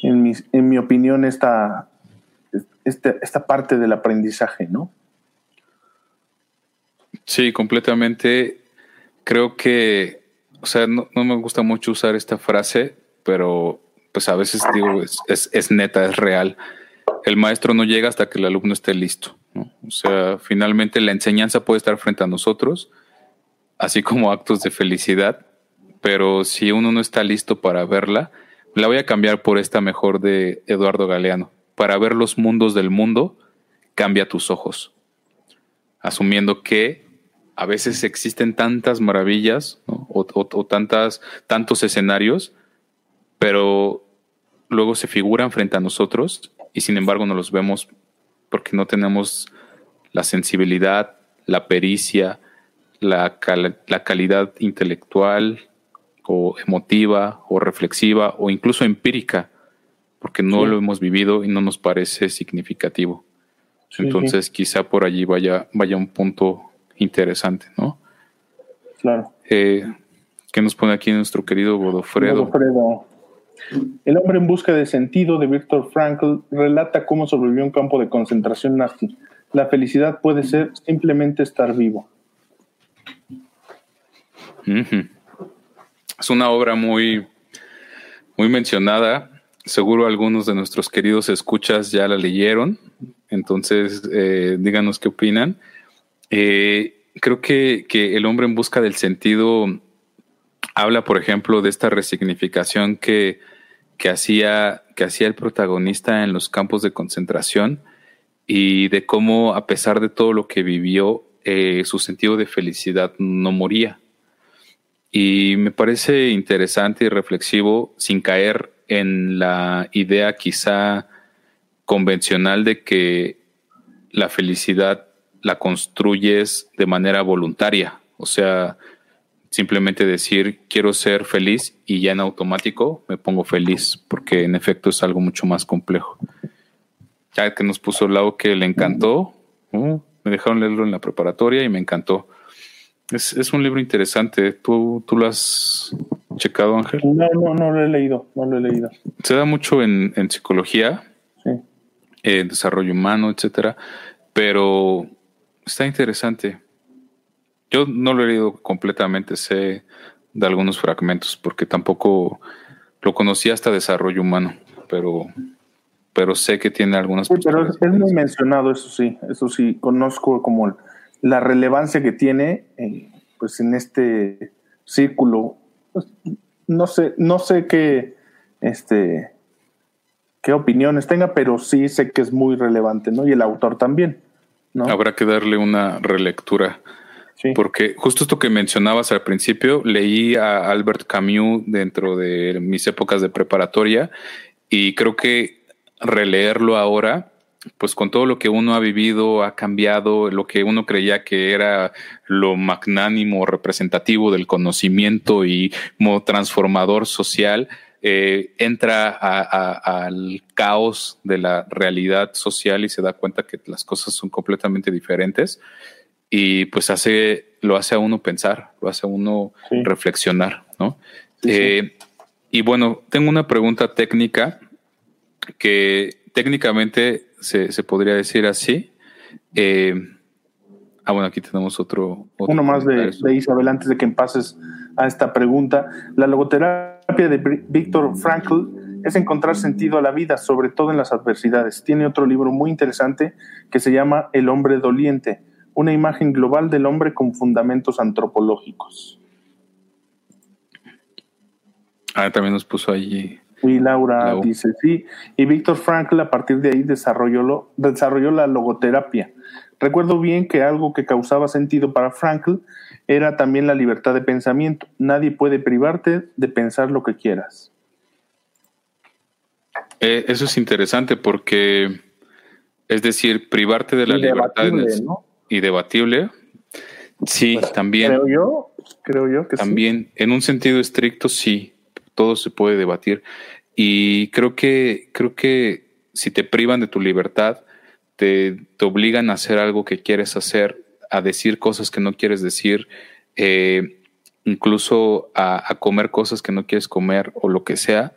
en, mi, en mi opinión esta, esta, esta parte del aprendizaje, ¿no? Sí, completamente. Creo que o sea, no, me gusta mucho usar esta frase, pero pues a veces digo, es, es, neta, es real. El maestro no llega hasta que el alumno esté listo. O sea, finalmente la enseñanza puede estar frente a nosotros, así como actos de felicidad, pero si uno no está listo para verla, la voy a cambiar por esta mejor de Eduardo Galeano. Para ver los mundos del mundo, cambia tus ojos. Asumiendo que a veces existen tantas maravillas o, tantas, tantos escenarios, pero luego se figuran frente a nosotros y sin embargo no los vemos porque no tenemos la sensibilidad, la pericia, la, la calidad intelectual o emotiva o reflexiva o incluso empírica, porque no lo hemos vivido y no nos parece significativo. Entonces quizá por allí vaya, vaya un punto interesante, ¿no? Claro. Eh, ¿Qué nos pone aquí nuestro querido Godofredo? Godofredo. El hombre en busca de sentido de Viktor Frankl relata cómo sobrevivió un campo de concentración nazi. La felicidad puede ser simplemente estar vivo. Es una obra muy, muy mencionada. Seguro algunos de nuestros queridos escuchas ya la leyeron. Entonces, eh, díganos qué opinan. Eh, creo que, que el hombre en busca del sentido habla, por ejemplo, de esta resignificación que, que, hacía, que hacía el protagonista en los campos de concentración y de cómo, a pesar de todo lo que vivió, eh, su sentido de felicidad no moría. Y me parece interesante y reflexivo, sin caer en la idea quizá convencional de que la felicidad la construyes de manera voluntaria. O sea, simplemente decir quiero ser feliz y ya en automático me pongo feliz, porque en efecto es algo mucho más complejo. Ya que nos puso el lado que le encantó, me dejaron leerlo en la preparatoria y me encantó. Es, un libro interesante. ¿Tú, ¿Tú lo has checado, Ángel? No, no, no lo he leído, no lo he leído. Se da mucho en, psicología, en desarrollo humano, etcétera, pero está interesante. Yo no lo he leído completamente, sé de algunos fragmentos, porque tampoco lo conocí hasta desarrollo humano, pero, pero sé que tiene algunas. Sí, pero es, muy mencionado, eso sí, eso sí, conozco como la relevancia que tiene, eh, pues en este círculo. Pues, no sé, no sé qué, este, qué opiniones tenga, pero sí sé que es muy relevante, ¿no? Y el autor también. ¿No? Habrá que darle una relectura. Porque justo esto que mencionabas al principio, leí a Albert Camus dentro de mis épocas de preparatoria y creo que releerlo ahora, pues con todo lo que uno ha vivido, ha cambiado, lo que uno creía que era lo magnánimo, representativo del conocimiento y como transformador social, eh, entra al caos de la realidad social y se da cuenta que las cosas son completamente diferentes y pues hace, lo hace a uno pensar, lo hace a uno reflexionar, ¿no? Eh, y bueno, tengo una pregunta técnica que técnicamente se, se podría decir así. Eh, ah, bueno, aquí tenemos otro. Uno más de, de, Isabel antes de que pases a esta pregunta. La logoterapia de Víctor Frankl es encontrar sentido a la vida, sobre todo en las adversidades. Tiene otro libro muy interesante que se llama El hombre doliente una imagen global del hombre con fundamentos antropológicos. Ah, también nos puso ahí. Y Laura dice sí. Y Víctor Frankl a partir de ahí desarrolló, desarrolló la logoterapia. Recuerdo bien que algo que causaba sentido para Frankl era también la libertad de pensamiento. Nadie puede privarte de pensar lo que quieras. Eh, eso es interesante porque, es decir, privarte de la libertad. ¿no? y debatible. Sí, pues, también. Creo yo, creo yo que también, en un sentido estricto, sí, todo se puede debatir. Y creo que, creo que si te privan de tu libertad, te, obligan a hacer algo que quieres hacer, a decir cosas que no quieres decir, eh, incluso a, a, comer cosas que no quieres comer o lo que sea,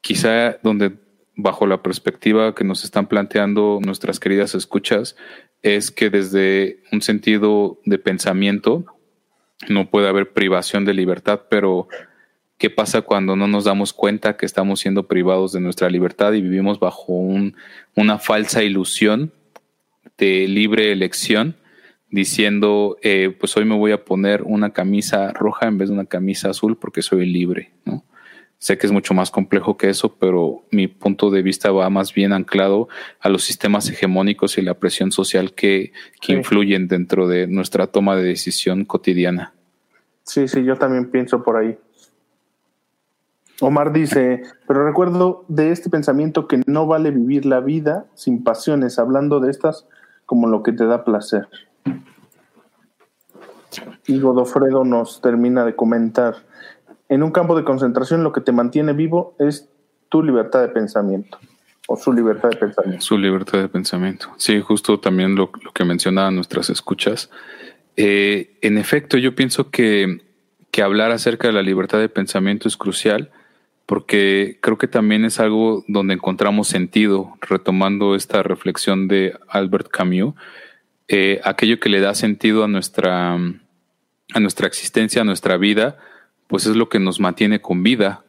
quizá donde bajo la perspectiva que nos están planteando nuestras queridas escuchas, es que desde un sentido de pensamiento no puede haber privación de libertad, pero ¿qué pasa cuando no nos damos cuenta que estamos siendo privados de nuestra libertad y vivimos bajo un, una falsa ilusión de libre elección? diciendo, eh, pues hoy me voy a poner una camisa roja en vez de una camisa azul porque soy libre, ¿no? Sé que es mucho más complejo que eso, pero mi punto de vista va más bien anclado a los sistemas hegemónicos y la presión social que, influyen dentro de nuestra toma de decisión cotidiana. Sí, sí, yo también pienso por ahí. Omar dice, pero recuerdo de este pensamiento que no vale vivir la vida sin pasiones, hablando de estas como lo que te da placer. Y Godofredo nos termina de comentar, en un campo de concentración lo que te mantiene vivo es tu libertad de pensamiento o su libertad de pensamiento. Su libertad de pensamiento. Sí, justo también lo, que mencionaban nuestras escuchas. Eh, en efecto, yo pienso que, que hablar acerca de la libertad de pensamiento es crucial porque creo que también es algo donde encontramos sentido, retomando esta reflexión de Albert Camus, eh, aquello que le da sentido a nuestra, a nuestra existencia, a nuestra vida, pues es lo que nos mantiene con vida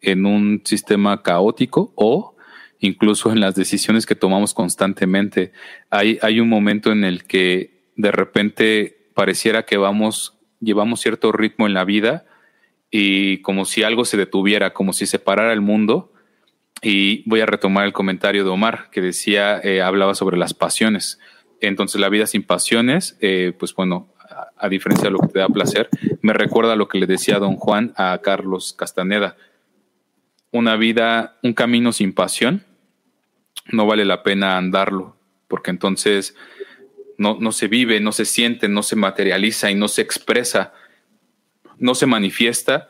en un sistema caótico o incluso en las decisiones que tomamos constantemente. Hay, hay un momento en el que de repente pareciera que vamos, llevamos cierto ritmo en la vida y como si algo se detuviera, como si se parara el mundo. Y voy a retomar el comentario de Omar, que decía, eh, hablaba sobre las pasiones. Entonces, la vida sin pasiones, eh, pues bueno, a, diferencia de lo que te da placer, me recuerda lo que le decía don Juan a Carlos Castaneda. Una vida, un camino sin pasión, no vale la pena andarlo, porque entonces no, no se vive, no se siente, no se materializa y no se expresa, no se manifiesta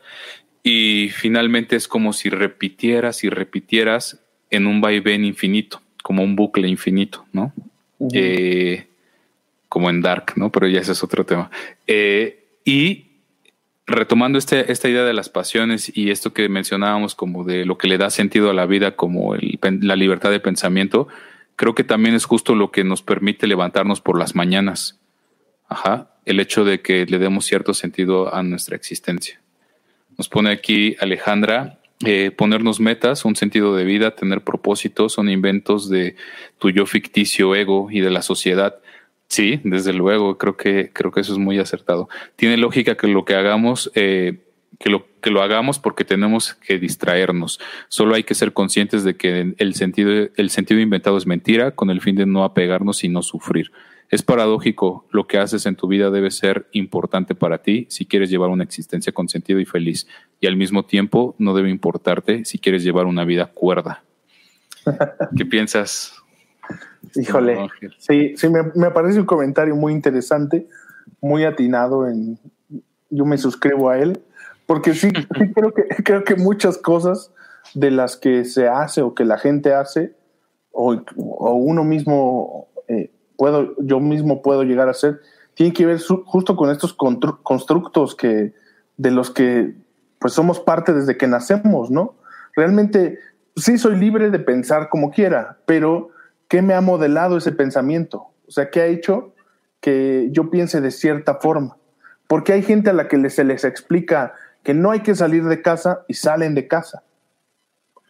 y finalmente es como si repitieras y repitieras en un vaivén infinito, como un bucle infinito, ¿no? Eh, como en Dark, ¿no? Pero ya ese es otro tema. Eh, y retomando este, esta idea de las pasiones y esto que mencionábamos como de lo que le da sentido a la vida, como la libertad de pensamiento, creo que también es justo lo que nos permite levantarnos por las mañanas. Ajá, el hecho de que le demos cierto sentido a nuestra existencia. Nos pone aquí Alejandra, eh, ponernos metas, un sentido de vida, tener propósitos, son inventos de tu yo ficticio ego y de la sociedad. Sí, desde luego, creo que, creo que eso es muy acertado. Tiene lógica que lo que hagamos eh, que lo, que lo hagamos porque tenemos que distraernos. Solo hay que ser conscientes de que el sentido, el sentido inventado es mentira con el fin de no apegarnos y no sufrir. Es paradójico, lo que haces en tu vida debe ser importante para ti si quieres llevar una existencia con sentido y feliz, y al mismo tiempo no debe importarte si quieres llevar una vida cuerda. ¿Qué piensas? Híjole, sí, sí, me, me parece un comentario muy interesante, muy atinado en, yo me suscribo a él porque sí, creo, que, creo que muchas cosas de las que se hace o que la gente hace, o, uno mismo, eh, puedo, yo mismo puedo llegar a hacer, tiene que ver justo con estos constructos que, de los que pues somos parte desde que nacemos, ¿no? Realmente sí soy libre de pensar como quiera, pero ¿qué me ha modelado ese pensamiento? O sea, ¿qué ha hecho que yo piense de cierta forma? Porque hay gente a la que se les explica que no hay que salir de casa y salen de casa.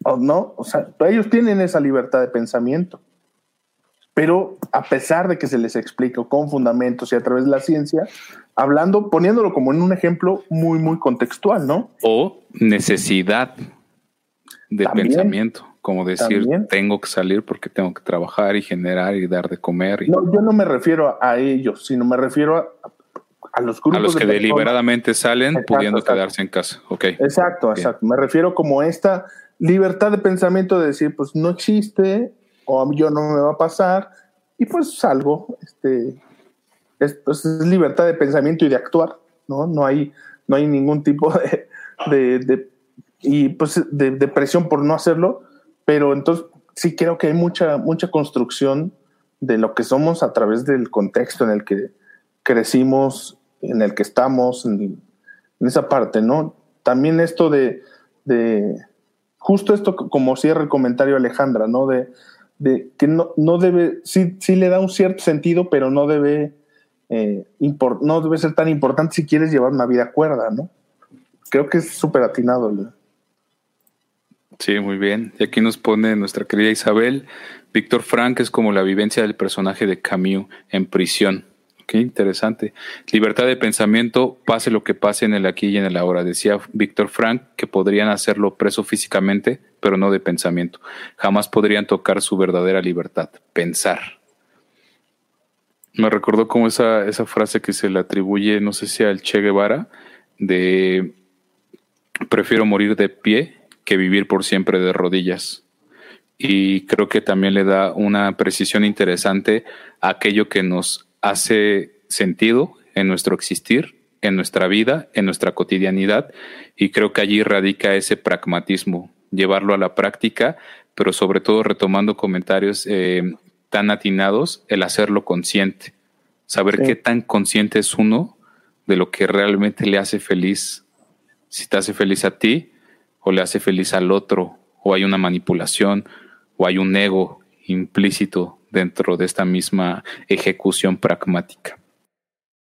¿O no? O sea, ellos tienen esa libertad de pensamiento. Pero a pesar de que se les explica con fundamentos y a través de la ciencia, hablando, poniéndolo como en un ejemplo muy, muy contextual, ¿no? O necesidad de pensamiento, como decir, tengo que salir porque tengo que trabajar y generar y dar de comer. No, yo no me refiero a ellos, sino me refiero a, a los grupos. A los que deliberadamente salen pudiendo quedarse en casa. Okay. Exacto, exacto. Me refiero como esta libertad de pensamiento de decir, pues no existe yo no me va a pasar y pues salgo. Este, es, pues, es libertad de pensamiento y de actuar, ¿no? No hay, no hay ningún tipo de, de, y pues de, presión por no hacerlo, pero entonces sí creo que hay mucha, mucha construcción de lo que somos a través del contexto en el que crecimos en el que estamos, en, esa parte, ¿no? También esto de, de, justo esto como cierra el comentario Alejandra, ¿no? De, de que no, no debe, sí, sí le da un cierto sentido, pero no debe, eh, no debe ser tan importante si quieres llevar una vida cuerda, ¿no? Creo que es súper atinado. Sí, muy bien. Y aquí nos pone nuestra querida Isabel, Víctor Frank es como la vivencia del personaje de Camus en prisión. Qué interesante. Libertad de pensamiento, pase lo que pase en el aquí y en el ahora. Decía Víctor Frank que podrían hacerlo preso físicamente, pero no de pensamiento. Jamás podrían tocar su verdadera libertad, pensar. Me recordó como esa, esa frase que se le atribuye, no sé si al Che Guevara, de prefiero morir de pie que vivir por siempre de rodillas. Y creo que también le da una precisión interesante a aquello que nos hace sentido en nuestro existir, en nuestra vida, en nuestra cotidianidad, y creo que allí radica ese pragmatismo, llevarlo a la práctica, pero sobre todo retomando comentarios eh, tan atinados, el hacerlo consciente, saber qué tan consciente es uno de lo que realmente le hace feliz. Si te hace feliz a ti, o le hace feliz al otro, o hay una manipulación, o hay un ego implícito dentro de esta misma ejecución pragmática.